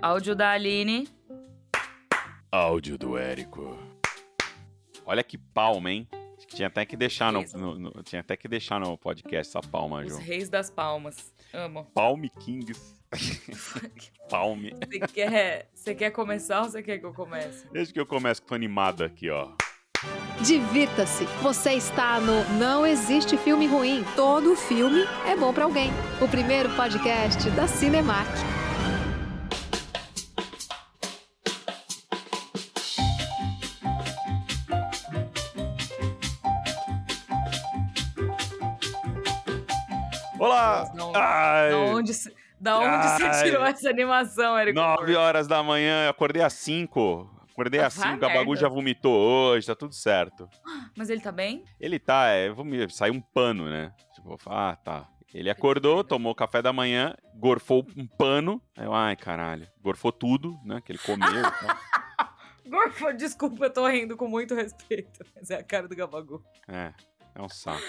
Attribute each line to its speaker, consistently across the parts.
Speaker 1: Áudio da Aline.
Speaker 2: Áudio do Érico. Olha que palma, hein? Tinha até que deixar no, no, no, tinha até que deixar no podcast essa palma,
Speaker 1: Os
Speaker 2: Ju.
Speaker 1: reis das palmas. Amo.
Speaker 2: Palme Kings. Palme.
Speaker 1: Você quer, você quer começar ou você quer que eu comece?
Speaker 2: Desde que eu começo, tô animado aqui, ó.
Speaker 3: Divirta-se. Você está no Não Existe Filme Ruim. Todo filme é bom pra alguém. O primeiro podcast da Cinemark.
Speaker 1: Não, Da onde, da onde você tirou essa animação, Eric?
Speaker 2: nove horas da manhã, eu acordei às cinco. Acordei
Speaker 1: Ah,
Speaker 2: às
Speaker 1: vai
Speaker 2: cinco, o Gabagu
Speaker 1: merda.
Speaker 2: já vomitou hoje, tá tudo certo.
Speaker 1: Mas ele tá bem?
Speaker 2: Ele tá, é, saiu um pano, né? Tipo, ah, tá. Ele acordou, tomou café da manhã, gorfou um pano. Aí eu, ai, caralho. Gorfou tudo, né? Que ele comeu. e tal.
Speaker 1: Gorfo, desculpa, eu tô rindo com muito respeito. Mas é a cara do Gabagu.
Speaker 2: É, é um saco.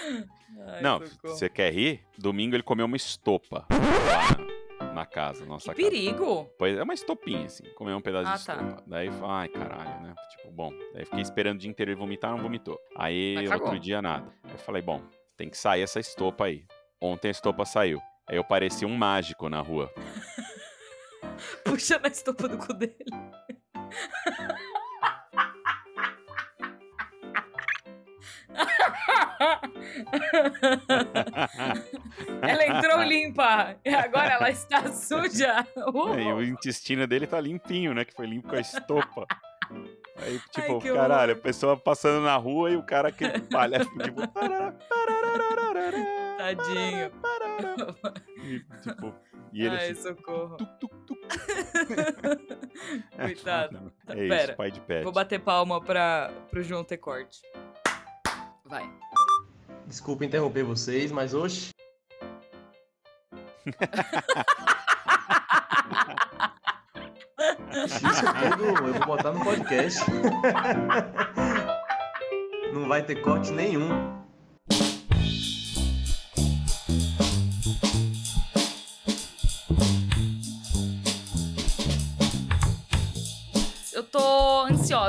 Speaker 1: Ai,
Speaker 2: Não,
Speaker 1: socorro.
Speaker 2: você quer rir? Domingo ele comeu uma estopa lá na, casa, nossa
Speaker 1: Que
Speaker 2: casa.
Speaker 1: perigo!
Speaker 2: Pois é uma estopinha, assim, comeu um pedaço
Speaker 1: Ah,
Speaker 2: de
Speaker 1: tá.
Speaker 2: estopa. Daí, ai, caralho, né? Tipo, bom. Daí fiquei esperando o dia inteiro ele vomitar, não vomitou. Aí,
Speaker 1: cagou.
Speaker 2: outro dia, nada. Aí eu falei, bom, tem que sair essa estopa aí. Ontem a estopa saiu. Aí eu parecia um mágico na rua.
Speaker 1: Puxa na estopa do cu dele. ela entrou limpa e agora ela está suja. Uh!
Speaker 2: e o intestino dele tá limpinho, né? Que foi limpo com a estopa. Aí, tipo,
Speaker 1: que
Speaker 2: caralho, a
Speaker 1: horror.
Speaker 2: pessoa passando na rua e o cara que palha, tipo...
Speaker 1: Tadinho.
Speaker 2: E, tipo, e ele
Speaker 1: Ai,
Speaker 2: assim,
Speaker 1: socorro.
Speaker 2: tuc, tuc, tuc.
Speaker 1: Coitado.
Speaker 2: É isso,
Speaker 1: Pera,
Speaker 2: pai de pet.
Speaker 1: Vou bater palma pra, pro João ter corte. Vai.
Speaker 4: Desculpa interromper vocês, mas hoje Isso tudo eu vou botar no podcast. Não vai ter corte nenhum.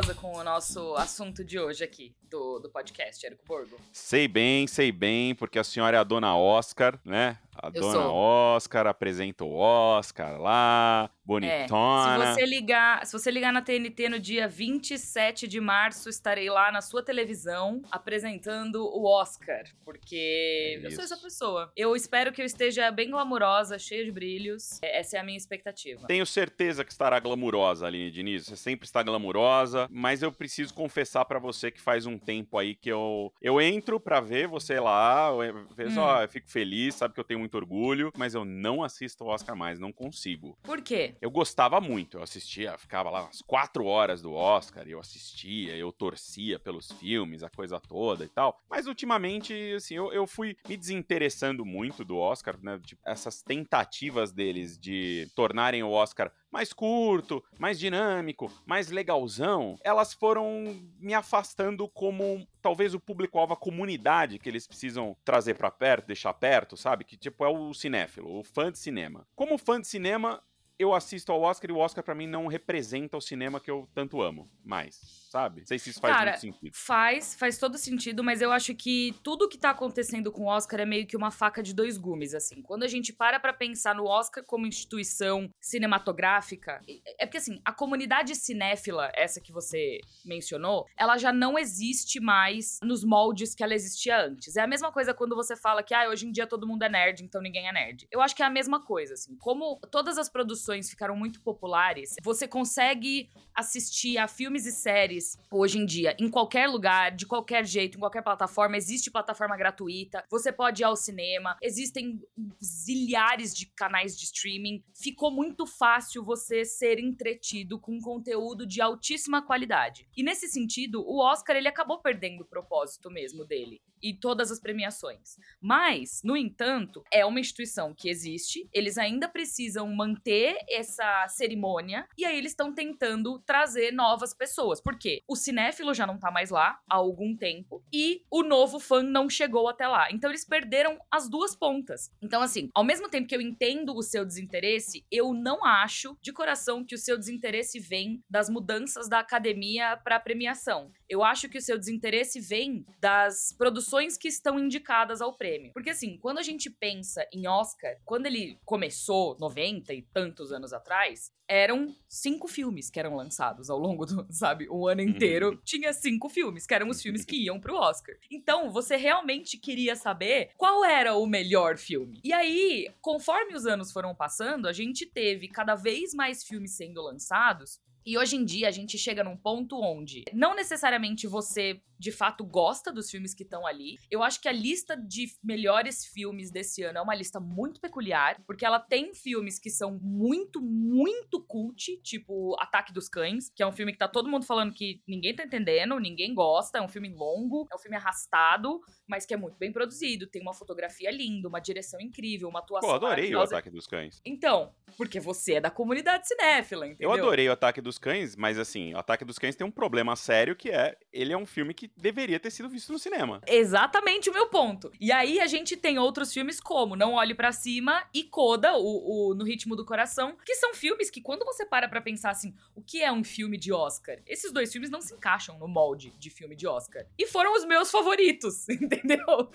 Speaker 1: Ansiosa com o nosso assunto de hoje aqui, do, do podcast, Érico Borgo.
Speaker 2: Sei bem, sei bem, porque a senhora é a dona Oscar, né? A
Speaker 1: Eu
Speaker 2: dona
Speaker 1: sou.
Speaker 2: Oscar apresenta o Oscar lá,
Speaker 1: É,
Speaker 2: bonitona.
Speaker 1: se você ligar, se você ligar na TNT no dia 27 de março, estarei lá na sua televisão apresentando o Oscar, porque eu sou essa pessoa. Eu espero que eu esteja bem glamurosa, cheia de brilhos. É, Essa é a minha expectativa.
Speaker 2: Tenho certeza que estará glamurosa, Aline Diniz. Você sempre está glamurosa, mas eu preciso confessar pra você que faz um tempo aí que eu eu entro pra ver você lá, eu vejo,
Speaker 1: Hum.
Speaker 2: ó, eu fico feliz, sabe que eu tenho muito orgulho, mas eu não assisto o Oscar mais, não consigo.
Speaker 1: Por quê?
Speaker 2: Eu gostava muito, eu assistia, ficava lá umas quatro horas do Oscar, eu assistia, eu torcia pelos filmes, a coisa toda e tal. Mas ultimamente, assim, eu, eu fui me desinteressando muito do Oscar, né? Tipo, essas tentativas deles de tornarem o Oscar mais curto, mais dinâmico, mais legalzão, elas foram me afastando como talvez o público-alvo, a comunidade que eles precisam trazer pra perto, deixar perto, sabe? Que tipo é o cinéfilo, o fã de cinema. Como fã de cinema, eu assisto ao Oscar e o Oscar pra mim não representa o cinema que eu tanto amo mais, sabe? Não sei se isso faz
Speaker 1: Cara,
Speaker 2: muito sentido.
Speaker 1: Faz, faz todo sentido, mas eu acho que tudo que tá acontecendo com o Oscar é meio que uma faca de dois gumes, assim. Quando a gente para pra pensar no Oscar como instituição cinematográfica, é porque assim, a comunidade cinéfila, essa que você mencionou, ela já não existe mais nos moldes que ela existia antes. É a mesma coisa quando você fala que, ah, hoje em dia todo mundo é nerd, então ninguém é nerd. Eu acho que é a mesma coisa, assim. Como todas as produções ficaram muito populares, você consegue assistir a filmes e séries hoje em dia em qualquer lugar, de qualquer jeito, em qualquer plataforma. Existe plataforma gratuita, você pode ir ao cinema, existem zilhares de canais de streaming. Ficou muito fácil você ser entretido com conteúdo de altíssima qualidade. E nesse sentido, o Oscar ele acabou perdendo o propósito mesmo dele e todas as premiações. Mas, no entanto, é uma instituição que existe, eles ainda precisam manter ter essa cerimônia e aí eles estão tentando trazer novas pessoas. Por quê? O cinéfilo já não tá mais lá há algum tempo e o novo fã não chegou até lá. Então eles perderam as duas pontas. Então, assim, ao mesmo tempo que eu entendo o seu desinteresse, eu não acho de coração que o seu desinteresse vem das mudanças da academia para premiação. Eu acho que o seu desinteresse vem das produções que estão indicadas ao prêmio. Porque assim, quando a gente pensa em Oscar, quando ele começou 90 e tantos anos atrás, eram cinco filmes que eram lançados ao longo do, sabe, o ano inteiro.
Speaker 2: Uhum.
Speaker 1: Tinha cinco filmes, que eram os filmes que iam pro Oscar. Então, você realmente queria saber qual era o melhor filme. E aí, conforme os anos foram passando, a gente teve cada vez mais filmes sendo lançados e hoje em dia a gente chega num ponto onde não necessariamente você de fato gosta dos filmes que estão ali. Eu acho que a lista de melhores filmes desse ano é uma lista muito peculiar, porque ela tem filmes que são muito, muito cult, tipo Ataque dos Cães, que é um filme que tá todo mundo falando que ninguém tá entendendo, ninguém gosta, é um filme longo, é um filme arrastado, mas que é muito bem produzido, tem uma fotografia linda, uma direção incrível, uma atuação
Speaker 2: Pô, adorei o. Ataque dos Cães.
Speaker 1: Então, porque você é da comunidade cinéfila, entendeu?
Speaker 2: Eu adorei o Ataque dos Cães, mas assim, o Ataque dos Cães tem um problema sério que é, ele é um filme que deveria ter sido visto no cinema.
Speaker 1: Exatamente o meu ponto. E aí a gente tem outros filmes como Não Olhe Pra Cima e Coda, o, o No Ritmo do Coração, que são filmes que quando você para pra pensar assim, o que é um filme de Oscar? Esses dois filmes não se encaixam no molde de filme de Oscar. E foram os meus favoritos, entendeu?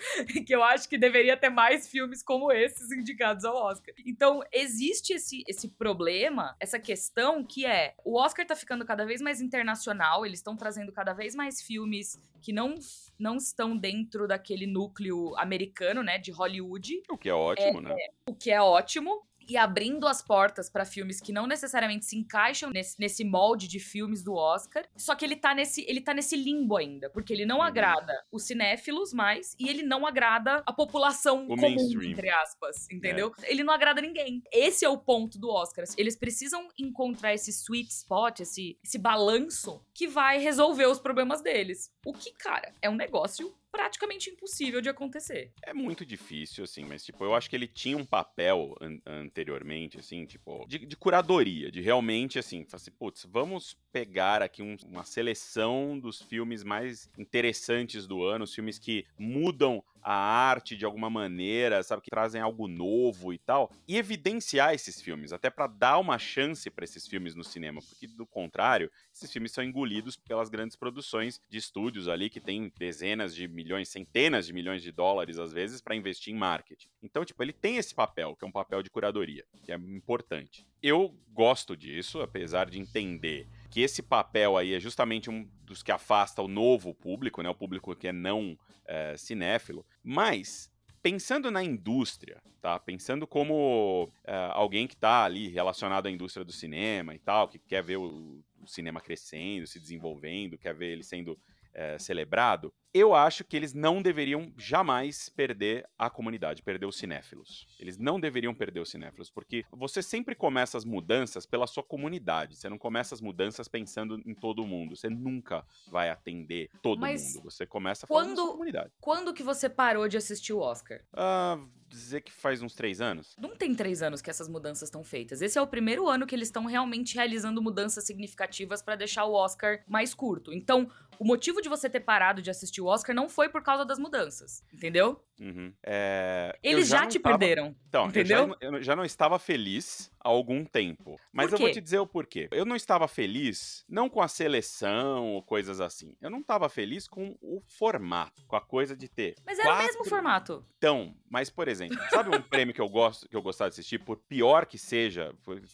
Speaker 1: que eu acho que deveria ter mais filmes como esses indicados ao Oscar. Então, existe esse, esse problema, essa questão que é, o Oscar tá ficando cada vez mais internacional, eles estão trazendo cada vez mais filmes que não, não estão dentro daquele núcleo americano, né, de Hollywood,
Speaker 2: O que é ótimo, né?
Speaker 1: o que é ótimo. E abrindo as portas pra filmes que não necessariamente se encaixam nesse, nesse molde de filmes do Oscar. Só que ele tá nesse, ele tá nesse limbo ainda. Porque ele não
Speaker 2: Uhum.
Speaker 1: agrada os cinéfilos mais e ele não agrada a população
Speaker 2: O
Speaker 1: comum,
Speaker 2: mainstream. É.
Speaker 1: entre aspas. Entendeu? Ele não agrada ninguém. Esse é o ponto do Oscar. Eles precisam encontrar esse sweet spot, esse, esse balanço que vai resolver os problemas deles. O que, cara, é um negócio praticamente impossível de acontecer.
Speaker 2: É muito difícil, assim, mas, tipo, eu acho que ele tinha um papel an- anteriormente, assim, tipo, de, de curadoria, de realmente, assim, assim, putz, vamos pegar aqui um- uma seleção dos filmes mais interessantes do ano, os filmes que mudam a arte de alguma maneira, sabe, que trazem algo novo e tal, e evidenciar esses filmes, até pra dar uma chance pra esses filmes no cinema, porque do contrário, esses filmes são engolidos pelas grandes produções de estúdios ali que tem dezenas de milhões, centenas de milhões de dólares às vezes pra investir em marketing. Então, tipo, ele tem esse papel, que é um papel de curadoria, que é importante. Eu gosto disso, apesar de entender que esse papel aí é justamente um dos que afasta o novo público, né, o público que é não é, cinéfilo, mas pensando na indústria, tá? Pensando como é, alguém que tá ali relacionado à indústria do cinema e tal, que quer ver o, o cinema crescendo, se desenvolvendo, quer ver ele sendo é, celebrado, eu acho que eles não deveriam jamais perder a comunidade, perder os cinéfilos. Eles não deveriam perder os cinéfilos, porque você sempre começa as mudanças pela sua comunidade. Você não começa as mudanças pensando em todo mundo. Você nunca vai atender todo
Speaker 1: Mas
Speaker 2: mundo. Você começa falando da sua comunidade.
Speaker 1: Quando que você parou de assistir o Oscar?
Speaker 2: Ah, dizer que faz uns três anos.
Speaker 1: Não tem três anos que essas mudanças estão feitas. Esse é o primeiro ano que eles estão realmente realizando mudanças significativas pra deixar o Oscar mais curto. Então, o motivo de você ter parado de assistir o Oscar não foi por causa das mudanças, entendeu?
Speaker 2: Uhum. É,
Speaker 1: Eles já,
Speaker 2: não
Speaker 1: te
Speaker 2: tava-
Speaker 1: perderam.
Speaker 2: Então,
Speaker 1: Entendeu?
Speaker 2: Eu, já, eu já não estava feliz há algum tempo. Mas eu vou te dizer o porquê. Eu não estava feliz, não com a seleção ou coisas assim. Eu não estava feliz com o formato, com a coisa de ter.
Speaker 1: Mas era o mesmo formato.
Speaker 2: Então, mas por exemplo, sabe um prêmio que eu gosto, que eu gostava de assistir, por pior que seja,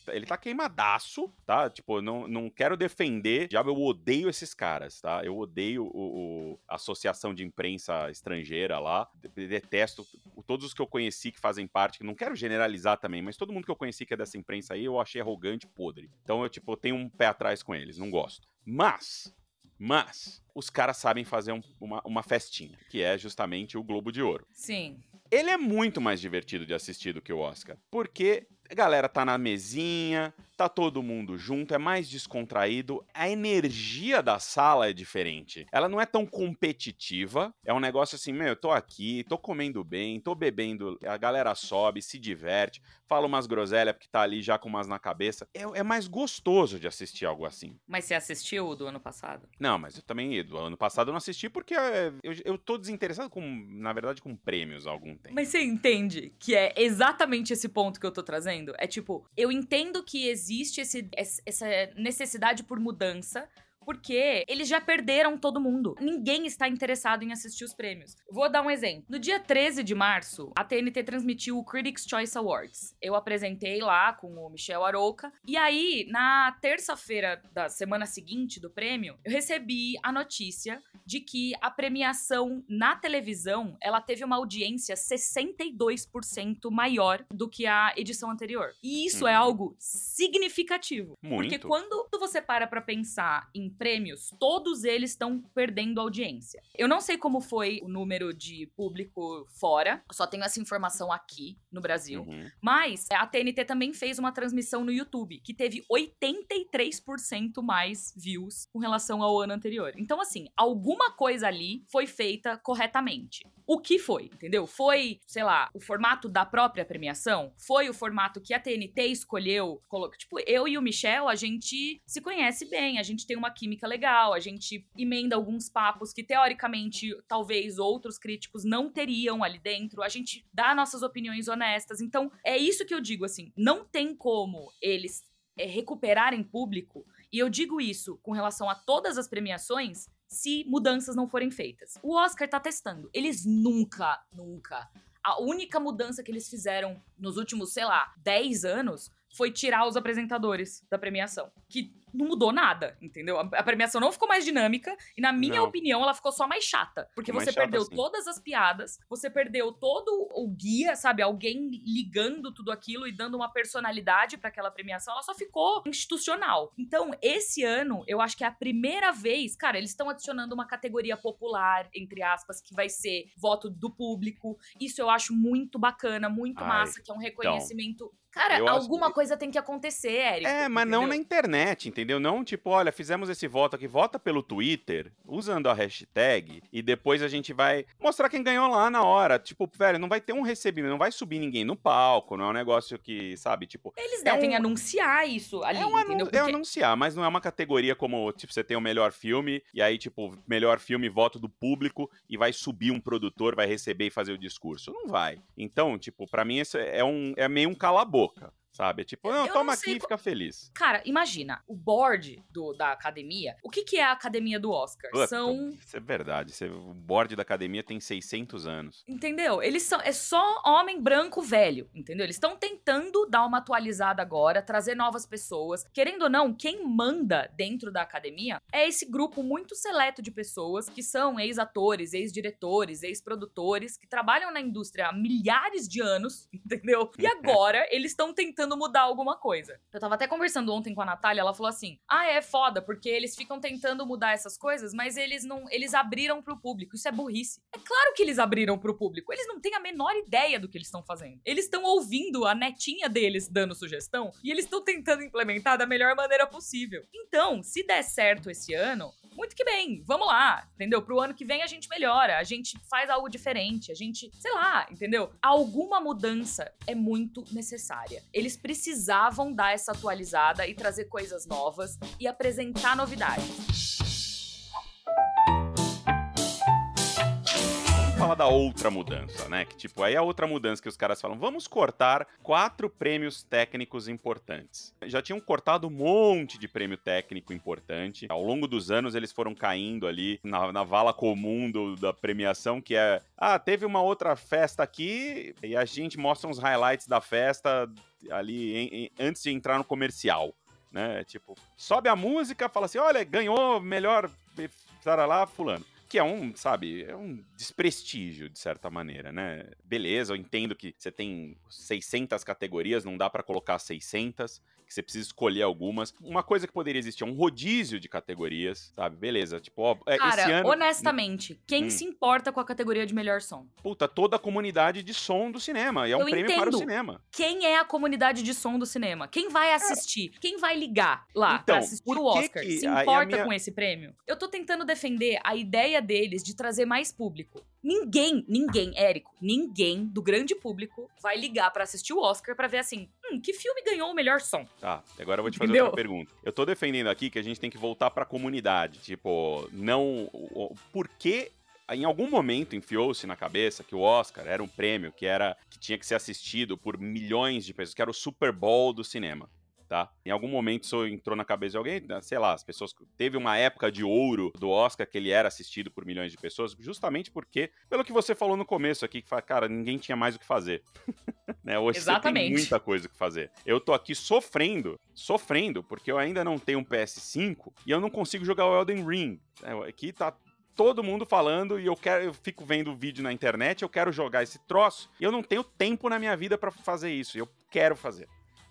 Speaker 2: ele tá queimadaço, tá? Tipo, não, não quero defender, diabo, eu odeio esses caras, tá? Eu odeio o, o- a associação de imprensa estrangeira lá, de- detesto todos os que eu conheci que fazem parte, que não quero generalizar também, mas todo mundo que eu conheci que é dessa imprensa aí, eu achei arrogante, podre. Então eu, tipo, tenho um pé atrás com eles, não gosto. Mas, mas, os caras sabem fazer um- uma, uma festinha, que é justamente o Globo de Ouro.
Speaker 1: Sim.
Speaker 2: Ele é muito mais divertido de assistir do que o Oscar. Porque a galera tá na mesinha, tá todo mundo junto, é mais descontraído, a energia da sala é diferente. Ela não é tão competitiva, é um negócio assim, meu, eu tô aqui, tô comendo bem, tô bebendo, a galera sobe, se diverte, fala umas groselhas porque tá ali já com umas na cabeça. É, é mais gostoso de assistir algo assim.
Speaker 1: Mas você assistiu o do ano passado?
Speaker 2: Não, mas eu também, do ano passado eu não assisti porque é, eu, eu tô desinteressado com, na verdade, com prêmios há algum tempo.
Speaker 1: Mas você entende que é exatamente esse ponto que eu tô trazendo? É tipo, eu entendo que existe esse, essa necessidade por mudança, porque eles já perderam todo mundo. Ninguém está interessado em assistir os prêmios. Vou dar um exemplo. No dia 13 de março, a TNT transmitiu o Critics' Choice Awards. Eu apresentei lá com o Michel Arouca. E aí, na terça-feira da semana seguinte do prêmio, eu recebi a notícia de que a premiação na televisão, ela teve uma audiência 62% maior do que a edição anterior. E isso é algo significativo.
Speaker 2: Muito.
Speaker 1: Porque quando você para pra pensar em prêmios, todos eles estão perdendo audiência. Eu não sei como foi o número de público fora, só tenho essa informação aqui no Brasil.
Speaker 2: Uhum.
Speaker 1: Mas a TNT também fez uma transmissão no YouTube que teve 83% mais views com relação ao ano anterior. Então, assim, alguma coisa ali foi feita corretamente. O que foi, entendeu? Foi, sei lá, o formato da própria premiação? Foi o formato que a TNT escolheu? Tipo, eu e o Michel, a gente se conhece bem, a gente tem uma química legal, a gente emenda alguns papos que, teoricamente, talvez outros críticos não teriam ali dentro, a gente dá nossas opiniões honestas. Então, é isso que eu digo, assim, não tem como eles é, recuperarem público, e eu digo isso com relação a todas as premiações, se mudanças não forem feitas. O Oscar tá testando. Eles nunca, nunca. A única mudança que eles fizeram nos últimos, sei lá, 10 anos foi tirar os apresentadores da premiação. Que não mudou nada, entendeu? A, premiação não ficou mais dinâmica e, na minha
Speaker 2: Não.
Speaker 1: opinião, ela ficou só mais chata. Porque
Speaker 2: Ficou mais
Speaker 1: você
Speaker 2: chata,
Speaker 1: perdeu
Speaker 2: sim.
Speaker 1: todas as piadas, você perdeu todo o guia, sabe? Alguém ligando tudo aquilo e dando uma personalidade pra aquela premiação, ela só ficou institucional. Então, esse ano, eu acho que é a primeira vez, cara, eles estão adicionando uma categoria popular, entre aspas, que vai ser voto do público. Isso eu acho muito bacana, muito
Speaker 2: Ai,
Speaker 1: massa, que é um reconhecimento. Cara,
Speaker 2: eu
Speaker 1: alguma
Speaker 2: que-
Speaker 1: coisa tem que acontecer, Eric.
Speaker 2: É, mas não
Speaker 1: entendeu?
Speaker 2: na internet, entendeu? Não tipo, olha, fizemos esse voto aqui, vota pelo Twitter, usando a hashtag, e depois a gente vai mostrar quem ganhou lá na hora. Tipo, velho, não vai ter um recebimento, não vai subir ninguém no palco, não é um negócio que, sabe, tipo.
Speaker 1: Eles
Speaker 2: É
Speaker 1: devem
Speaker 2: um-
Speaker 1: anunciar isso ali,
Speaker 2: É, um anun- é
Speaker 1: Porque-
Speaker 2: anunciar, mas não é uma categoria como, tipo, você tem o melhor filme, e aí, tipo, melhor filme, voto do público, e vai subir um produtor, vai receber e fazer o discurso. Não vai. Então, tipo, pra mim, isso é, um, é meio um boca. Sabe? É tipo, não,
Speaker 1: Eu
Speaker 2: toma
Speaker 1: não
Speaker 2: aqui e fica feliz.
Speaker 1: Cara, imagina, o board do, da academia. O que, que é a academia do Oscar?
Speaker 2: Puta,
Speaker 1: São.
Speaker 2: Isso é verdade. O board da academia tem 600 anos.
Speaker 1: Entendeu? Eles são. É só homem branco velho, entendeu? Eles estão tentando dar uma atualizada agora, trazer novas pessoas. Querendo ou não, quem manda dentro da academia é esse grupo muito seleto de pessoas que são ex-atores, ex-diretores, ex-produtores, que trabalham na indústria há milhares de anos, entendeu? E agora eles estão tentando mudar alguma coisa. Eu tava até conversando ontem com a Natália, ela falou assim: ah, é foda, porque eles ficam tentando mudar essas coisas, mas eles não. Eles abriram pro público. Isso é burrice. É claro que eles abriram pro público. Eles não têm a menor ideia do que eles estão fazendo. Eles estão ouvindo a netinha deles dando sugestão e eles estão tentando implementar da melhor maneira possível. Então, se der certo esse ano, muito que bem, vamos lá, entendeu? Pro ano que vem a gente melhora, a gente faz algo diferente, a gente, sei lá, entendeu? Alguma mudança é muito necessária. Eles precisavam dar essa atualizada e trazer coisas novas e apresentar novidades.
Speaker 2: Falar da outra mudança, né? Que tipo, aí a outra mudança que os caras falam, vamos cortar quatro prêmios técnicos importantes. Já tinham cortado um monte de prêmio técnico importante. Ao longo dos anos eles foram caindo ali na, na vala comum do- da premiação, que é, ah, teve uma outra festa aqui e a gente mostra uns highlights da festa ali em- em- antes de entrar no comercial. Né? Tipo, sobe a música, fala assim: olha, ganhou melhor, estará lá, fulano. Que é um, sabe, é um desprestígio, de certa maneira, né? Beleza, eu entendo que você tem 600 categorias, não dá pra colocar 600. Que você precisa escolher algumas. Uma coisa que poderia existir é um rodízio de categorias, sabe? Beleza, tipo, ó, é,
Speaker 1: Cara,
Speaker 2: esse ano...
Speaker 1: honestamente, quem
Speaker 2: Hum.
Speaker 1: se importa com a categoria de melhor som?
Speaker 2: Puta, toda a comunidade de som do cinema. E é um
Speaker 1: Eu
Speaker 2: prêmio para o
Speaker 1: entendo.
Speaker 2: cinema.
Speaker 1: Quem é a comunidade de som do cinema? Quem vai assistir? Quem vai ligar lá
Speaker 2: É. Então,
Speaker 1: pra assistir o Oscar?
Speaker 2: que-
Speaker 1: Se importa
Speaker 2: minha-
Speaker 1: com esse prêmio? Eu tô tentando defender a ideia deles de trazer mais público. Ninguém, ninguém, Érico, ninguém do grande público vai ligar pra assistir o Oscar pra ver assim, hum, que filme ganhou o melhor som?
Speaker 2: Tá, agora eu vou te fazer
Speaker 1: Entendeu?
Speaker 2: outra pergunta. Eu tô defendendo aqui que a gente tem que voltar pra comunidade. Tipo, não. o- o- Por que. Em algum momento enfiou-se na cabeça que o Oscar era um prêmio que era que tinha que ser assistido por milhões de pessoas, que era o Super Bowl do cinema. Tá? Em algum momento isso entrou na cabeça de alguém, né, sei lá, as pessoas. Teve uma época de ouro do Oscar que ele era assistido por milhões de pessoas, justamente porque, pelo que você falou no começo aqui, que fala, cara, ninguém tinha mais o que fazer. né? Hoje você tem
Speaker 1: Exatamente.
Speaker 2: muita coisa que fazer. Eu tô aqui sofrendo, sofrendo, porque eu ainda não tenho um PS5 e eu não consigo jogar o Elden Ring. É, Aqui tá todo mundo falando e eu quero, eu fico vendo vídeo na internet, eu quero jogar esse troço e eu não tenho tempo na minha vida pra fazer isso. Eu quero fazer.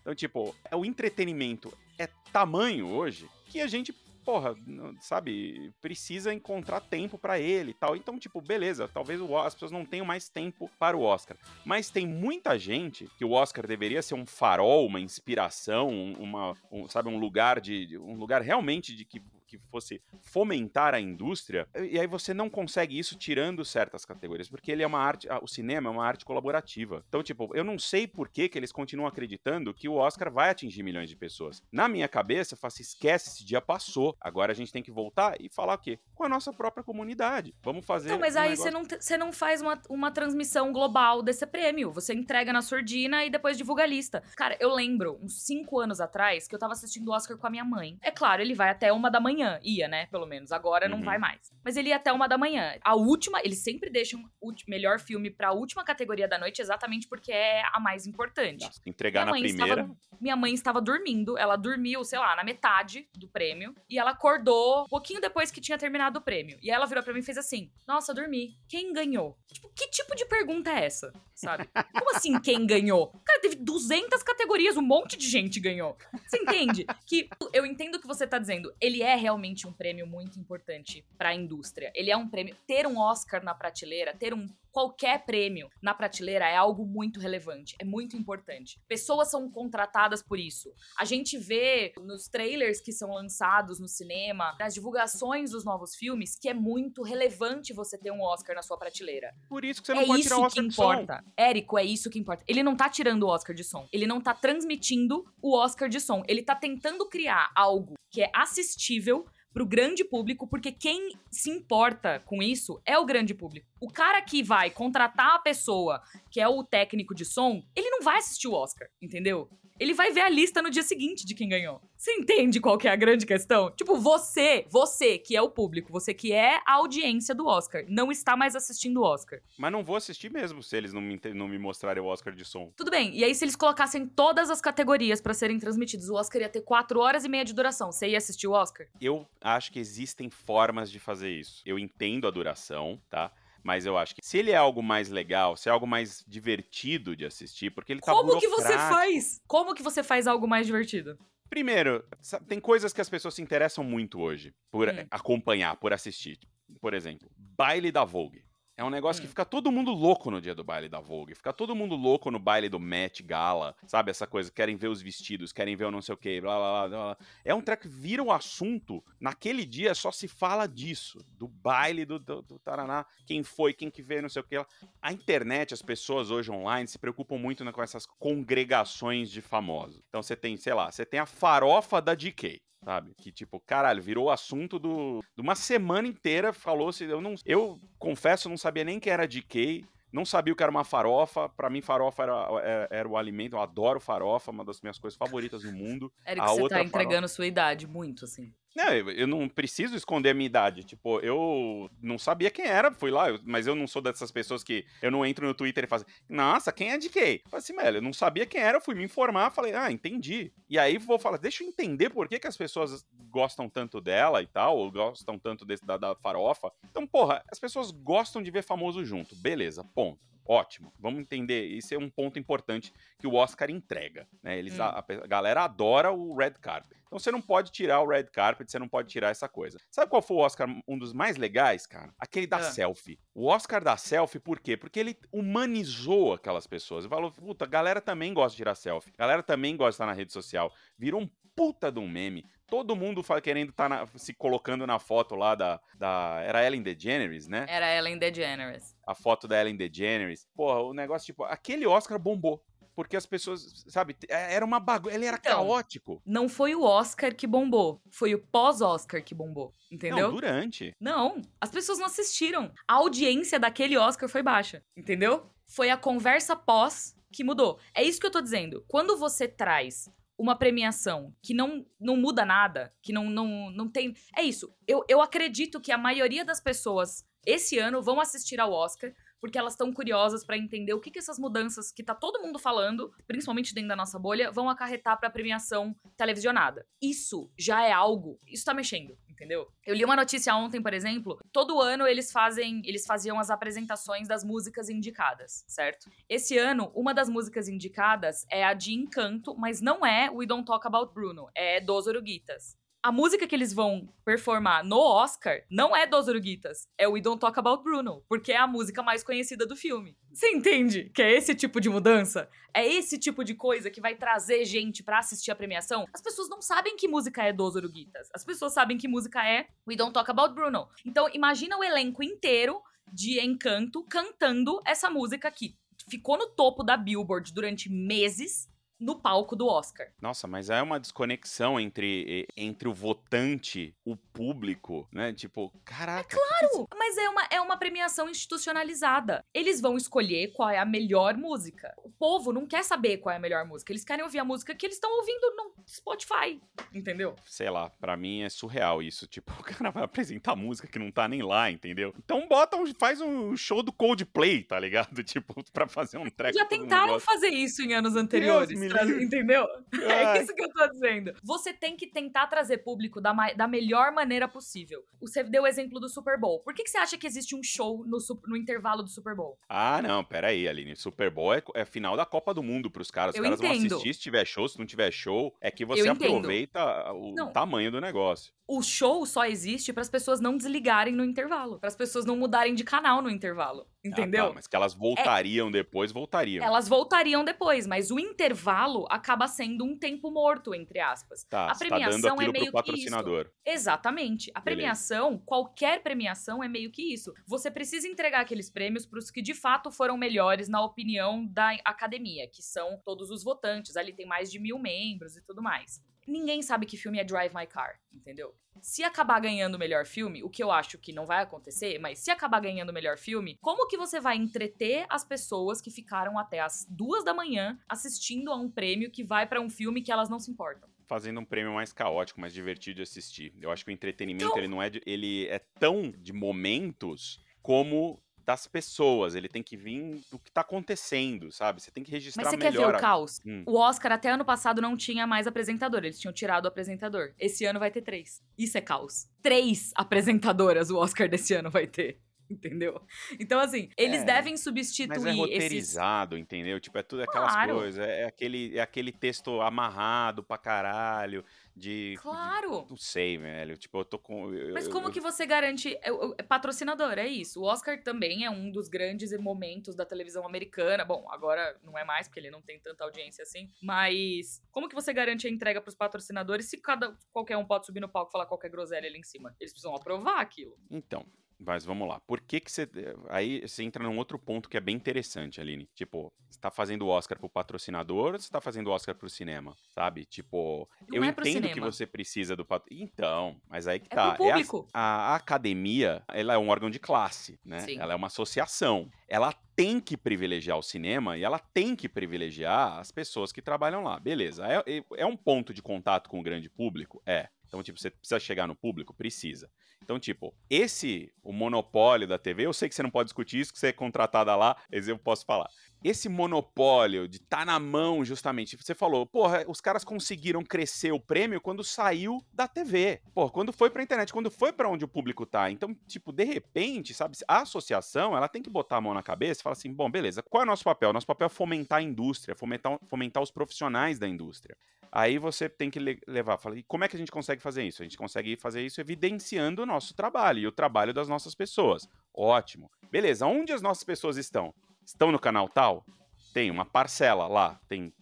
Speaker 2: Então, tipo, o entretenimento é tamanho hoje que a gente, porra, sabe, precisa encontrar tempo pra ele e tal. Então, tipo, beleza, talvez as pessoas não tenham mais tempo para o Oscar. Mas tem muita gente que o Oscar deveria ser um farol, uma inspiração, um- uma, um, sabe, um lugar de- um lugar realmente de que que fosse fomentar a indústria, e aí você não consegue isso tirando certas categorias, porque ele é uma arte, o cinema é uma arte colaborativa. Então, tipo, eu não sei por que, que eles continuam acreditando que o Oscar vai atingir milhões de pessoas. Na minha cabeça, eu faço, esquece, esse dia passou. Agora a gente tem que voltar e falar o quê? Com a nossa própria comunidade. Vamos fazer.
Speaker 1: Não, mas
Speaker 2: um
Speaker 1: aí
Speaker 2: negócio-
Speaker 1: você não, você não faz uma, uma transmissão global desse prêmio. Você entrega na surdina e depois divulga a lista. Cara, eu lembro, uns cinco anos atrás, que eu tava assistindo o Oscar com a minha mãe. É claro, ele vai até uma da manhã. Ia, né? Pelo menos. Agora não
Speaker 2: Uhum.
Speaker 1: vai mais. Mas ele ia até uma da manhã. A última, eles sempre deixam o melhor filme pra última categoria da noite, exatamente porque é a mais importante.
Speaker 2: Nossa, entregar na primeira.
Speaker 1: Estava, minha mãe estava dormindo, ela dormiu, sei lá, na metade do prêmio, e ela acordou um pouquinho depois que tinha terminado o prêmio. E ela virou pra mim e fez assim: Nossa, dormi. Quem ganhou? Tipo, que tipo de pergunta é essa? Sabe? Como assim quem ganhou? Cara, teve 200 categorias, um monte de gente ganhou. Você entende? Que eu entendo o que você tá dizendo. Ele é realmente um prêmio muito importante pra indústria. Ele é um prêmio. Ter um Oscar na prateleira, ter um qualquer prêmio na prateleira é algo muito relevante, é muito importante. Pessoas são contratadas por isso. A gente vê nos trailers que são lançados no cinema, nas divulgações dos novos filmes, que é muito relevante você ter um Oscar na sua prateleira.
Speaker 2: Por isso que você não
Speaker 1: é
Speaker 2: pode tirar o
Speaker 1: que
Speaker 2: Oscar de som.
Speaker 1: importa. Érico, é isso que importa. Ele não tá tirando o Oscar de som. Ele não tá transmitindo o Oscar de som. Ele tá tentando criar algo que é assistível pro grande público, porque quem se importa com isso é o grande público. O cara que vai contratar a pessoa, que é o técnico de som, ele não vai assistir o Oscar, entendeu? Ele vai ver a lista no dia seguinte de quem ganhou. Você entende qual que é a grande questão? Tipo, você, você que é o público, você que é a audiência do Oscar, não está mais assistindo o Oscar.
Speaker 2: Mas não vou assistir mesmo se eles não me, não me mostrarem o Oscar de som.
Speaker 1: Tudo bem. E aí, se eles colocassem todas as categorias pra serem transmitidos, o Oscar ia ter quatro horas e meia de duração. Você ia assistir o Oscar?
Speaker 2: Eu acho que existem formas de fazer isso. Eu entendo a duração, tá? Mas eu acho que se ele é algo mais legal, se é algo mais divertido de assistir, porque ele tá
Speaker 1: Como que você faz? Como que você faz algo mais divertido?
Speaker 2: Primeiro, tem coisas que as pessoas se interessam muito hoje por
Speaker 1: Hum.
Speaker 2: acompanhar, por assistir. Por exemplo, baile da Vogue. É um negócio que
Speaker 1: Hum.
Speaker 2: fica todo mundo louco no dia do baile da Vogue. Fica todo mundo louco no baile do Met Gala. Sabe essa coisa? Querem ver os vestidos, querem ver o não sei o que, blá, blá, blá, blá. É um treco que vira o assunto. Naquele dia só se fala disso. Do baile do, do, do Taraná. Quem foi, quem que veio, não sei o que. A internet, as pessoas hoje online se preocupam muito né, com essas congregações de famosos. Então você tem, sei lá, você tem a farofa da DK. Sabe? Que tipo, caralho, virou assunto do, de uma semana inteira. Falou-se. Eu, não, eu confesso, não sabia nem que era DK. Não sabia o que era uma farofa. Pra mim, farofa era, era, era o alimento. Eu adoro farofa, uma das minhas coisas favoritas do mundo.
Speaker 1: Érico,
Speaker 2: A
Speaker 1: você
Speaker 2: outra
Speaker 1: tá entregando sua idade muito, assim.
Speaker 2: Não, eu, eu não preciso esconder a minha idade. Tipo, eu não sabia quem era, fui lá, eu- mas eu não sou dessas pessoas que eu não entro no Twitter e faço, nossa, quem é de quem? Eu falei assim, velho, eu não sabia quem era, eu fui me informar, falei, ah, entendi. E aí vou falar, deixa eu entender por que, que as pessoas gostam tanto dela e tal, ou gostam tanto desse, da, da farofa. Então, porra, as pessoas gostam de ver famoso junto, beleza, ponto. Ótimo. Vamos entender, isso é um ponto importante que o Oscar entrega, né? Eles,
Speaker 1: Hum.
Speaker 2: a, a galera adora o red carpet. Então você não pode tirar o red carpet, você não pode tirar essa coisa. Sabe qual foi o Oscar, um dos mais legais, cara? Aquele da
Speaker 1: Ah.
Speaker 2: selfie. O Oscar da selfie, por quê? Porque ele humanizou aquelas pessoas. Ele falou, puta, a galera também gosta de tirar selfie. A galera também gosta de estar na rede social. Virou um puta de um meme. Todo mundo querendo estar se colocando na foto lá da, da. Era Ellen DeGeneres, né?
Speaker 1: Era Ellen DeGeneres.
Speaker 2: A foto da Ellen DeGeneres. Porra, o negócio, tipo, aquele Oscar bombou. Porque as pessoas, sabe, era uma bagunça. Ele era
Speaker 1: Então,
Speaker 2: caótico.
Speaker 1: Não foi o Oscar que bombou, foi o pós-Oscar que bombou, entendeu?
Speaker 2: Não, durante.
Speaker 1: Não, as pessoas não assistiram. A audiência daquele Oscar foi baixa, entendeu? Foi a conversa pós que mudou. É isso que eu tô dizendo. Quando você traz uma premiação que não, não muda nada, que não, não, não tem. É isso. Eu, eu acredito que a maioria das pessoas esse ano vão assistir ao Oscar. Porque elas estão curiosas pra entender o que, que essas mudanças que tá todo mundo falando, principalmente dentro da nossa bolha, vão acarretar pra premiação televisionada. Isso já é algo. Isso tá mexendo, entendeu? Eu li uma notícia ontem, por exemplo. Todo ano eles fazem. Eles faziam as apresentações das músicas indicadas, certo? Esse ano, uma das músicas indicadas é a de Encanto, mas não é We Don't Talk About Bruno, é Dos Oruguitas. A música que eles vão performar no Oscar não é dos Uruguitas, é We Don't Talk About Bruno, porque é a música mais conhecida do filme. Você entende que é esse tipo de mudança? É esse tipo de coisa que vai trazer gente pra assistir a premiação? As pessoas não sabem que música é dos Uruguitas. As pessoas sabem que música é We Don't Talk About Bruno. Então, imagina o elenco inteiro de Encanto cantando essa música aqui. Ficou no topo da Billboard durante meses no palco do Oscar.
Speaker 2: Nossa, mas é uma desconexão entre, entre o votante, o público, né? Tipo, caraca.
Speaker 1: Claro, mas é uma, é uma premiação institucionalizada. Eles vão escolher qual é a melhor música. O povo não quer saber qual é a melhor música. Eles querem ouvir a música que eles estão ouvindo no Spotify. Entendeu?
Speaker 2: sei lá, pra mim é surreal isso. Tipo, o cara vai apresentar música que não tá nem lá, entendeu? Então bota, um, faz um show do Coldplay, tá ligado? Tipo, pra fazer um track
Speaker 1: Já
Speaker 2: que
Speaker 1: tentaram fazer isso em anos anteriores.
Speaker 2: me
Speaker 1: entendeu? É
Speaker 2: Ai.
Speaker 1: isso que eu tô dizendo. Você tem que tentar trazer público da, da melhor maneira possível. Você deu o exemplo do Super Bowl. Por que, que você acha que existe um show no, no intervalo do Super Bowl?
Speaker 2: Ah, não, pera aí, Aline. Super Bowl é, é final da Copa do Mundo pros caras. Os
Speaker 1: Eu
Speaker 2: caras vão
Speaker 1: entendo.
Speaker 2: assistir se tiver show, se não tiver show. É que você aproveita o
Speaker 1: Não.
Speaker 2: tamanho do negócio.
Speaker 1: O show só existe para as pessoas não desligarem no intervalo, para as pessoas não mudarem de canal no intervalo, entendeu? É
Speaker 2: Ah, tá, mas que elas voltariam depois, voltariam.
Speaker 1: Elas voltariam depois, mas o intervalo acaba sendo um tempo morto, entre aspas.
Speaker 2: Tá,
Speaker 1: a
Speaker 2: tá
Speaker 1: premiação
Speaker 2: dando
Speaker 1: é meio
Speaker 2: pro
Speaker 1: que
Speaker 2: patrocinador.
Speaker 1: Exatamente. A
Speaker 2: Beleza.
Speaker 1: premiação, qualquer premiação é meio que isso. Você precisa entregar aqueles prêmios para os que de fato foram melhores na opinião da academia, que são todos os votantes. Ali tem mais de mil membros e tudo mais. Ninguém sabe que filme é Drive My Car, entendeu? Se acabar ganhando o melhor filme, o que eu acho que não vai acontecer, mas se acabar ganhando o melhor filme, como que você vai entreter as pessoas que ficaram até as duas da manhã assistindo a um prêmio que vai para um filme que elas não se importam?
Speaker 2: Fazendo um prêmio mais caótico, mais divertido de assistir. Eu acho que o entretenimento
Speaker 1: Então-
Speaker 2: ele não é de- ele é tão de momentos como das pessoas. Ele tem que vir do que tá acontecendo, sabe? Você tem que registrar
Speaker 1: Mas você quer
Speaker 2: melhor.
Speaker 1: ver o caos?
Speaker 2: Hum.
Speaker 1: O Oscar até ano passado não tinha mais apresentador, eles tinham tirado o apresentador. Esse ano vai ter três. Isso é caos. Três apresentadoras o Oscar desse ano vai ter. Entendeu? Então, assim, eles
Speaker 2: É,
Speaker 1: devem substituir
Speaker 2: Mas é
Speaker 1: esses.
Speaker 2: roteirizado, entendeu? Tipo, é tudo aquelas
Speaker 1: Claro.
Speaker 2: coisas. É, é aquele, é aquele texto amarrado pra caralho. De. de-
Speaker 1: Claro!
Speaker 2: não sei, velho. Tipo, eu tô com. eu-
Speaker 1: Mas
Speaker 2: eu-
Speaker 1: como
Speaker 2: eu-
Speaker 1: que você garante. É, é patrocinador, é isso. O Oscar também é um dos grandes momentos da televisão americana. Bom, agora não é mais, porque ele não tem tanta audiência assim. Mas como que você garante a entrega pros patrocinadores se cada, qualquer um pode subir no palco e falar qualquer groselha ali em cima? Eles precisam aprovar aquilo.
Speaker 2: Então, mas vamos lá. Por que que você... Aí você entra num outro ponto que é bem interessante, Aline. Tipo, você tá fazendo o Oscar pro patrocinador ou você tá fazendo o Oscar pro cinema? Sabe? Tipo,
Speaker 1: Não
Speaker 2: eu
Speaker 1: é
Speaker 2: entendo que você precisa do patrocinador. Então, mas aí que
Speaker 1: É
Speaker 2: tá.
Speaker 1: pro
Speaker 2: a-
Speaker 1: público.
Speaker 2: a, a academia, ela é um órgão de classe, né?
Speaker 1: Sim.
Speaker 2: Ela é uma associação. Ela tem que privilegiar o cinema e ela tem que privilegiar as pessoas que trabalham lá. Beleza. É, é- é um ponto de contato com o grande público? É. Então, tipo, você precisa chegar no público? Precisa. Então, tipo, esse, o monopólio da TV, eu sei que você não pode discutir isso, que você é contratada lá, mas eu posso falar. Esse monopólio de tá na mão, justamente, você falou, porra, os caras conseguiram crescer o prêmio quando saiu da TV. Porra, quando foi pra internet, quando foi para onde o público tá. Então, tipo, de repente, sabe, a associação, ela tem que botar a mão na cabeça e falar assim, bom, beleza, qual é o nosso papel? Nosso papel é fomentar a indústria, fomentar, fomentar os profissionais da indústria. Aí você tem que levar, fala, e como é que a gente consegue fazer isso? A gente consegue fazer isso evidenciando o nosso trabalho e o trabalho das nossas pessoas. Ótimo. Beleza, onde as nossas pessoas estão? Estão no canal tal? Tem uma parcela lá, tem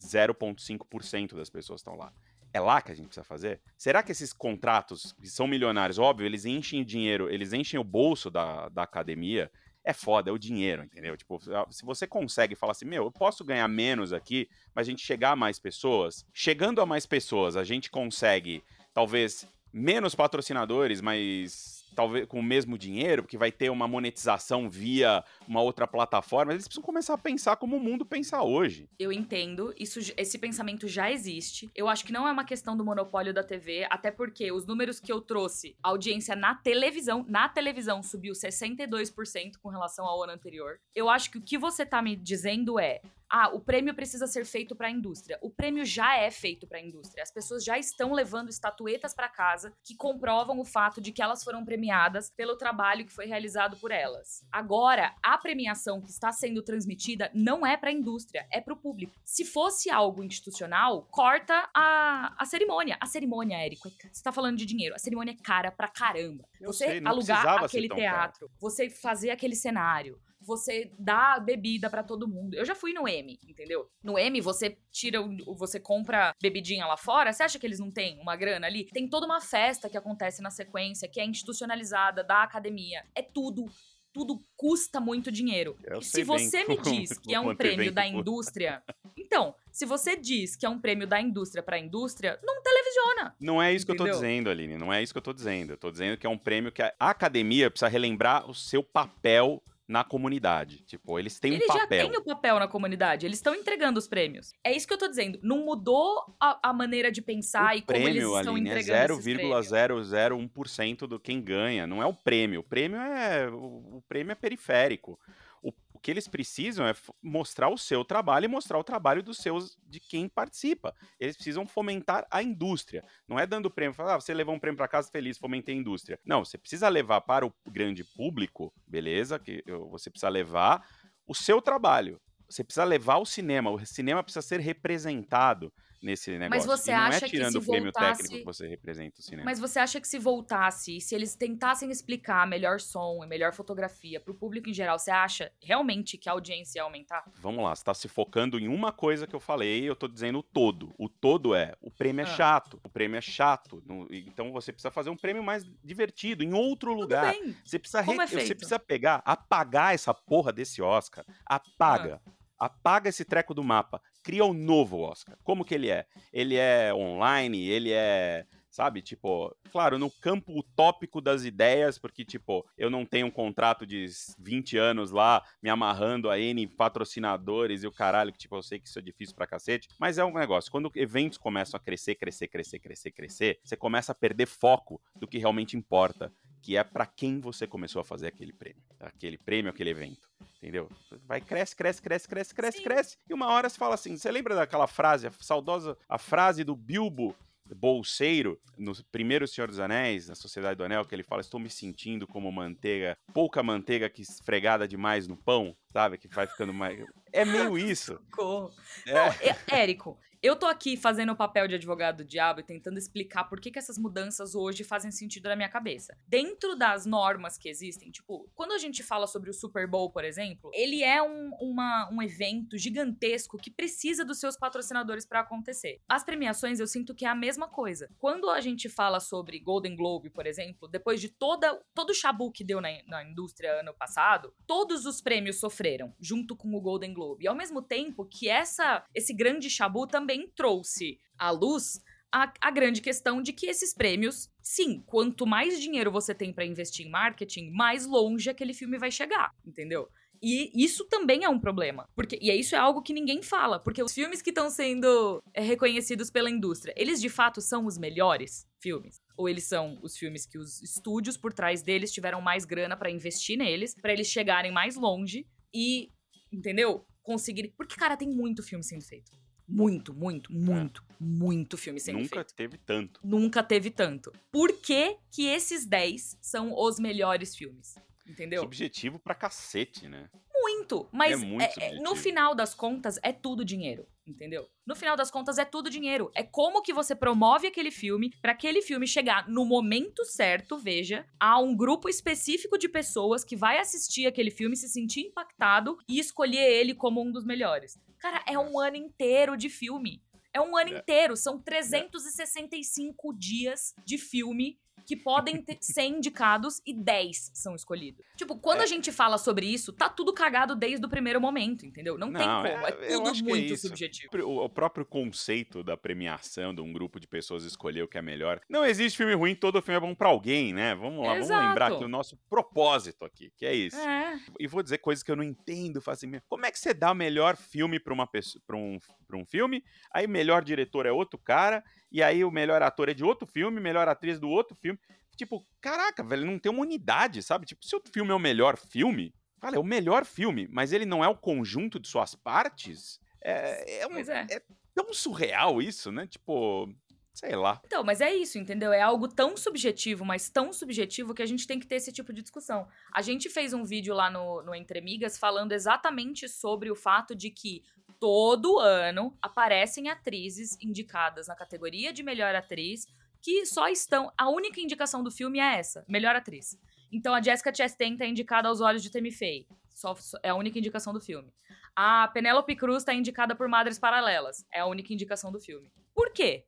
Speaker 2: 0,5% das pessoas estão lá. É lá que a gente precisa fazer? Será que esses contratos, que são milionários, óbvio, eles enchem dinheiro, eles enchem o bolso da, da academia, é foda, é o dinheiro, entendeu? Tipo, se você consegue falar assim, meu, eu posso ganhar menos aqui, mas a gente chegar a mais pessoas, chegando a mais pessoas, a gente consegue, talvez, menos patrocinadores, mas talvez com o mesmo dinheiro, porque vai ter uma monetização via uma outra plataforma, eles precisam começar a pensar como o mundo pensa hoje.
Speaker 1: Eu entendo, isso, esse pensamento já existe. Eu acho que não é uma questão do monopólio da TV, até porque os números que eu trouxe, a audiência na televisão, na televisão subiu 62% com relação ao ano anterior. Eu acho que o que você tá me dizendo é, ah, o prêmio precisa ser feito para a indústria. O prêmio já é feito para a indústria. As pessoas já estão levando estatuetas para casa que comprovam o fato de que elas foram premiadas pelo trabalho que foi realizado por elas. Agora, a premiação que está sendo transmitida não é para a indústria, é para o público. Se fosse algo institucional, corta a, a cerimônia. A cerimônia, Érico, você está falando de dinheiro. A cerimônia é cara pra caramba.
Speaker 2: Eu
Speaker 1: você
Speaker 2: sei,
Speaker 1: alugar aquele teatro, você fazer aquele cenário, você dá bebida para todo mundo. Eu já fui no M, entendeu? No M você tira, você compra bebidinha lá fora, você acha que eles não têm uma grana ali? Tem toda uma festa que acontece na sequência, que é institucionalizada da academia. É tudo tudo custa muito dinheiro.
Speaker 2: Eu
Speaker 1: se você me diz que é um prêmio da indústria, então, se você diz que é um prêmio da indústria para a indústria, não televisiona.
Speaker 2: Não é isso entendeu? que eu tô dizendo, Aline. Não é isso que eu tô dizendo. Eu tô dizendo que é um prêmio que a academia precisa relembrar o seu papel na comunidade. Tipo, eles têm
Speaker 1: eles
Speaker 2: um papel.
Speaker 1: Eles já têm o papel na comunidade, eles estão entregando os prêmios. É isso que eu tô dizendo. Não mudou a, a maneira de pensar
Speaker 2: o
Speaker 1: e como eles estão Aline, entregando
Speaker 2: é 0,001% do quem ganha. Não é o prêmio. O prêmio é o prêmio é periférico o que eles precisam é mostrar o seu trabalho e mostrar o trabalho dos seus de quem participa. Eles precisam fomentar a indústria. Não é dando prêmio, falar, ah, você levou um prêmio para casa feliz, fomentei a indústria. Não, você precisa levar para o grande público, beleza? Que você precisa levar o seu trabalho. Você precisa levar o cinema. O cinema precisa ser representado nesse negócio.
Speaker 1: Mas você e não é
Speaker 2: acha
Speaker 1: é
Speaker 2: tirando
Speaker 1: que
Speaker 2: o prêmio voltasse... técnico que você representa o cinema.
Speaker 1: Mas você acha que se voltasse, se eles tentassem explicar melhor som e melhor fotografia para o público em geral, você acha realmente que a audiência ia aumentar?
Speaker 2: Vamos lá, você tá se focando em uma coisa que eu falei, eu tô dizendo o todo. O todo é, o prêmio é ah. chato, o prêmio é chato. então você precisa fazer um prêmio mais divertido, em outro Tudo lugar.
Speaker 1: Bem.
Speaker 2: Você precisa,
Speaker 1: re... é
Speaker 2: você precisa pegar, apagar essa porra desse Oscar. Apaga. Ah apaga esse treco do mapa, cria um novo Oscar. Como que ele é? Ele é online, ele é, sabe, tipo, claro, no campo utópico das ideias, porque, tipo, eu não tenho um contrato de 20 anos lá me amarrando a N patrocinadores e o caralho, que, tipo, eu sei que isso é difícil pra cacete, mas é um negócio, quando eventos começam a crescer, crescer, crescer, crescer, crescer, você começa a perder foco do que realmente importa, que é para quem você começou a fazer aquele prêmio, aquele prêmio, aquele evento. Entendeu? Vai, cresce, cresce, cresce, cresce, cresce, Sim. cresce. E uma hora você fala assim: você lembra daquela frase, a saudosa, a frase do Bilbo bolseiro no primeiro Senhor dos Anéis, na Sociedade do Anel, que ele fala: Estou me sentindo como manteiga, pouca manteiga que esfregada demais no pão, sabe? Que vai ficando mais. É meio isso.
Speaker 1: Socorro. É. Não, Érico, eu tô aqui fazendo o papel de advogado do diabo e tentando explicar por que, que essas mudanças hoje fazem sentido na minha cabeça. Dentro das normas que existem, tipo, quando a gente fala sobre o Super Bowl, por exemplo, ele é um, uma, um evento gigantesco que precisa dos seus patrocinadores para acontecer. As premiações eu sinto que é a mesma coisa. Quando a gente fala sobre Golden Globe, por exemplo, depois de toda, todo o chabu que deu na, na indústria ano passado, todos os prêmios sofreram, junto com o Golden Globe. E ao mesmo tempo que essa, esse grande chabu também também trouxe à luz a, a, grande questão de que esses prêmios, sim, quanto mais dinheiro você tem para investir em marketing, mais longe aquele filme vai chegar, entendeu? E isso também é um problema. Porque, e isso é algo que ninguém fala. Porque os filmes que estão sendo é, reconhecidos pela indústria, eles de fato são os melhores filmes? Ou eles são os filmes que os estúdios por trás deles tiveram mais grana para investir neles, para eles chegarem mais longe e, entendeu? Conseguir. Porque, cara, tem muito filme sendo feito. Muito, muito, muito, é. muito filme sendo
Speaker 2: Nunca
Speaker 1: feito.
Speaker 2: Teve tanto.
Speaker 1: Nunca teve tanto. Por que, que esses 10 são os melhores filmes? Entendeu?
Speaker 2: Subjetivo pra cacete, né?
Speaker 1: Muito. Mas é muito é, é no final das contas, é tudo dinheiro. Entendeu? No final das contas, é tudo dinheiro. É como que você promove aquele filme para aquele filme chegar no momento certo, veja, a um grupo específico de pessoas que vai assistir aquele filme, se sentir impactado e escolher ele como um dos melhores. Cara, é um ano inteiro de filme. É um ano é. inteiro. São 365 é. dias de filme que podem ter, ser indicados e 10 são escolhidos. Tipo, quando é. a gente fala sobre isso, tá tudo cagado desde o primeiro momento, entendeu? Não, Não tem como. É, é tudo é muito é subjetivo.
Speaker 2: O, o, próprio conceito da premiação de um grupo de pessoas escolher o que é melhor. Não existe filme ruim, todo filme é bom para alguém, né? Vamos lá, Exato. vamos lembrar que o nosso propósito aqui, que é isso. É. E vou dizer coisas que eu não entendo, assim, como é que você dá o melhor filme para uma pessoa, para um, pra um filme, aí melhor diretor é outro cara, e aí o melhor ator é de outro filme, melhor atriz do outro filme. Tipo, caraca, velho, não tem uma unidade, sabe? Tipo, se o filme é o melhor filme, fala, é o melhor filme, mas ele não é o conjunto de suas partes. É, é, um, é. é tão surreal isso, né? Tipo, sei lá.
Speaker 1: Então, mas é isso, entendeu? É algo tão subjetivo, mas tão subjetivo que a gente tem que ter esse tipo de discussão. A gente fez um vídeo lá no, no Entre Migas falando exatamente sobre o fato de que todo ano aparecem atrizes indicadas na categoria de melhor atriz que só estão. A única indicação do filme é essa: melhor atriz. Então a Jessica Chastain tá indicada aos olhos de Tammy Faye. Só, é a única indicação do filme. A Penélope Cruz tá indicada por Madres Paralelas. É a única indicação do filme. Por quê?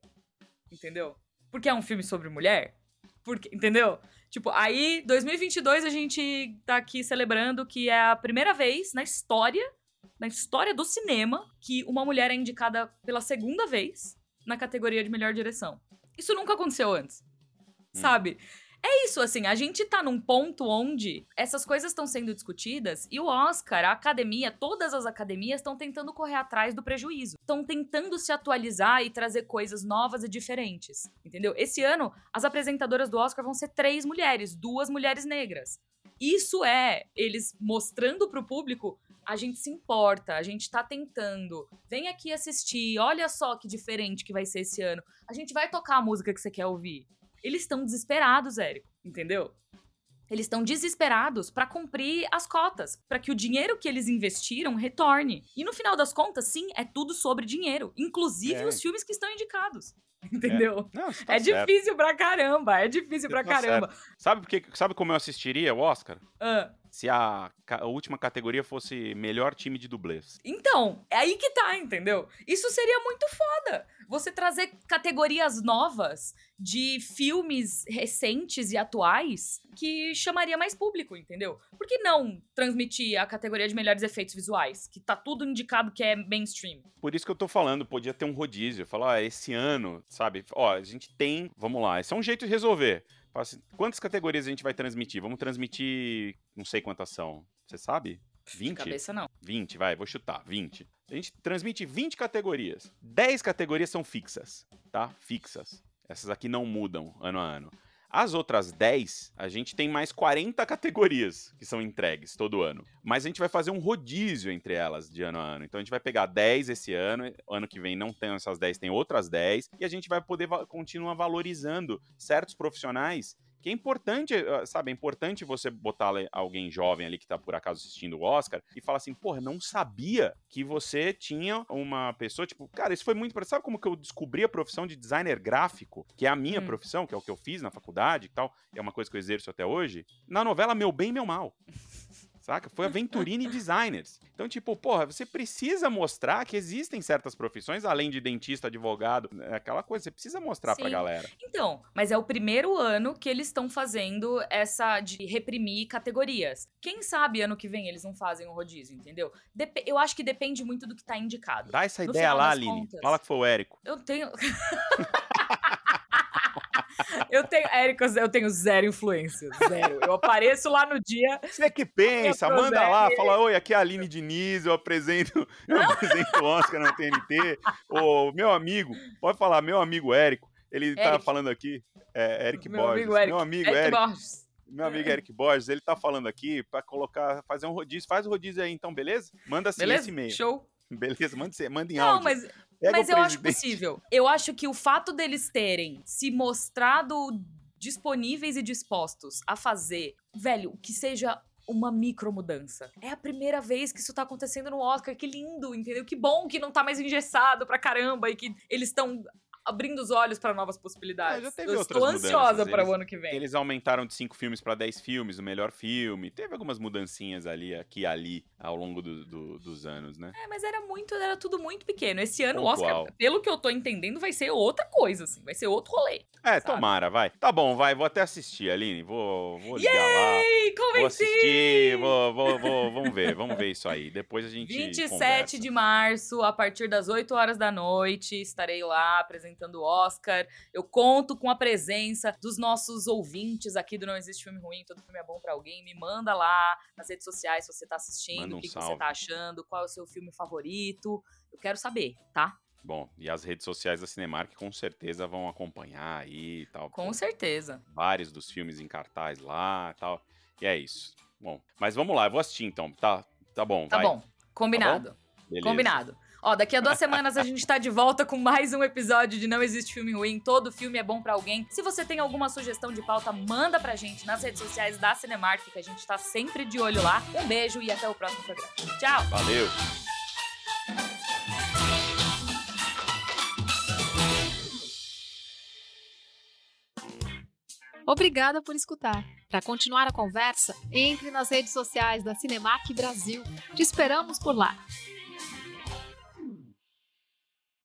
Speaker 1: Entendeu? Porque é um filme sobre mulher? Porque, entendeu? Tipo, aí, 2022, a gente tá aqui celebrando que é a primeira vez na história, na história do cinema, que uma mulher é indicada pela segunda vez na categoria de melhor direção. Isso nunca aconteceu antes. Hum. Sabe? É isso, assim, a gente tá num ponto onde essas coisas estão sendo discutidas e o Oscar, a academia, todas as academias estão tentando correr atrás do prejuízo. Estão tentando se atualizar e trazer coisas novas e diferentes. Entendeu? Esse ano, as apresentadoras do Oscar vão ser três mulheres, duas mulheres negras. Isso é eles mostrando pro público a gente se importa, a gente tá tentando. Vem aqui assistir, olha só que diferente que vai ser esse ano. A gente vai tocar a música que você quer ouvir. Eles estão desesperados, Érico, entendeu? Eles estão desesperados para cumprir as cotas, para que o dinheiro que eles investiram retorne. E no final das contas, sim, é tudo sobre dinheiro, inclusive é. os filmes que estão indicados. Entendeu? É, Não, tá é difícil pra caramba, é difícil pra tá caramba.
Speaker 2: Sabe, porque, sabe como eu assistiria o Oscar? Uh. Se a, a, última categoria fosse melhor time de dublês.
Speaker 1: Então, é aí que tá, entendeu? Isso seria muito foda. Você trazer categorias novas de filmes recentes e atuais que chamaria mais público, entendeu? Por que não transmitir a categoria de melhores efeitos visuais? Que tá tudo indicado que é mainstream.
Speaker 2: Por isso que eu tô falando, podia ter um rodízio. Falar, ó, esse ano, sabe? Ó, a gente tem. Vamos lá, esse é um jeito de resolver. Assim, quantas categorias a gente vai transmitir? Vamos transmitir. Não sei quantas são. Você sabe? 20? De
Speaker 1: cabeça não.
Speaker 2: 20, vai, vou chutar. 20. A gente transmite 20 categorias. 10 categorias são fixas, tá? Fixas. Essas aqui não mudam ano a ano. As outras 10, a gente tem mais 40 categorias que são entregues todo ano. Mas a gente vai fazer um rodízio entre elas de ano a ano. Então a gente vai pegar 10 esse ano, ano que vem não tem essas 10, tem outras 10, e a gente vai poder va continuar valorizando certos profissionais que é importante, ah, sabe, é importante você botar alguém jovem ali que tá por acaso assistindo o Oscar e falar assim, porra, não sabia que você tinha uma pessoa, tipo, cara, isso foi muito, sabe como que eu descobri a profissão de designer gráfico, que é a minha hum. profissão, que é o que eu fiz na faculdade e tal, é uma coisa que eu exerço até hoje, na novela Meu Bem, Meu Mal saca? Foi Aventurini Designers. Então, tipo, porra, você precisa mostrar que existem certas profissões, além de dentista, advogado, é aquela coisa, você precisa mostrar Sim. pra galera.
Speaker 1: Então, mas é o primeiro ano que eles estão fazendo essa de reprimir categorias. Quem sabe ano que vem eles não fazem o rodízio, entendeu? Dep eu acho que depende muito do que tá indicado.
Speaker 2: Dá essa no ideia lá, Aline. Contas, Fala que foi o Érico.
Speaker 1: Eu tenho. Eu tenho, Érica, eu tenho zero influência. Zero. Eu apareço lá no dia.
Speaker 2: Você que pensa, manda lá, fala, oi, aqui é a Aline Diniz, eu apresento, eu apresento o Oscar na TNT. Ô, meu amigo, pode falar, meu amigo Érico, ele tá
Speaker 1: Eric.
Speaker 2: falando aqui, é, Eric
Speaker 1: Meu
Speaker 2: Borges,
Speaker 1: amigo Eric.
Speaker 2: meu amigo
Speaker 1: Eric
Speaker 2: Eric,
Speaker 1: Borges.
Speaker 2: meu amigo Eric Borges, ele tá falando aqui pra colocar, fazer um rodízio, faz o rodízio aí então, beleza? Manda assim
Speaker 1: Beleza?
Speaker 2: esse e-mail.
Speaker 1: Show.
Speaker 2: Beleza, manda, manda em
Speaker 1: Não,
Speaker 2: áudio.
Speaker 1: mas,
Speaker 2: Pega
Speaker 1: mas eu acho possível. Eu acho que o fato deles terem se mostrado disponíveis e dispostos a fazer, velho, que seja uma micro mudança. É a primeira vez que isso tá acontecendo no Oscar. Que lindo, entendeu? Que bom que não tá mais engessado pra caramba e que eles estão abrindo os olhos pra novas possibilidades.
Speaker 2: Ah, já teve
Speaker 1: Eu estou ansiosa para o ano que vem.
Speaker 2: Eles aumentaram de 5 filmes pra 10 filmes, o melhor filme. Teve algumas mudancinhas ali, aqui e ali, ao longo do- do- dos anos, né?
Speaker 1: É, mas era muito, era tudo muito pequeno. Esse ano o. Oscar, pelo que eu tô entendendo, vai ser outra coisa, assim. Vai ser outro rolê.
Speaker 2: É,
Speaker 1: Sabe?
Speaker 2: tomara, vai. Tá bom, vai, vou até assistir, Aline. Vou, vou ligar
Speaker 1: Ei,
Speaker 2: lá. Vou
Speaker 1: convenci!
Speaker 2: assistir, vou, vou, vou- vamos ver, vamos ver isso aí. Depois a gente
Speaker 1: 27
Speaker 2: conversa.
Speaker 1: de março, a partir das 8 horas da noite, estarei lá apresentando o Oscar. Eu conto com a presença dos nossos ouvintes aqui do Não Existe Filme Ruim, todo filme é bom pra alguém. Me manda lá nas redes sociais se você tá assistindo,
Speaker 2: um
Speaker 1: o que, que você tá achando, qual é o seu filme favorito. Eu quero saber, tá?
Speaker 2: Bom, e as redes sociais da Cinemark com certeza vão acompanhar aí e tal.
Speaker 1: Com certeza.
Speaker 2: Vários dos filmes em cartaz lá e tal. E é isso. Bom, mas vamos lá, eu vou assistir então, tá? Tá bom,
Speaker 1: Tá
Speaker 2: vai.
Speaker 1: bom. Combinado.
Speaker 2: Beleza.
Speaker 1: Combinado. Ó, daqui a duas semanas a gente tá de volta com mais um episódio de Não Existe Filme Ruim. Todo filme é bom pra alguém. Se você tem alguma sugestão de pauta, manda pra gente nas redes sociais da Cinemark, que a gente tá sempre de olho lá. Um beijo e até o próximo programa. Tchau!
Speaker 2: Valeu.
Speaker 3: Obrigada por escutar. Para continuar a conversa, entre nas redes sociais da Cinemark Brasil. Te esperamos por lá.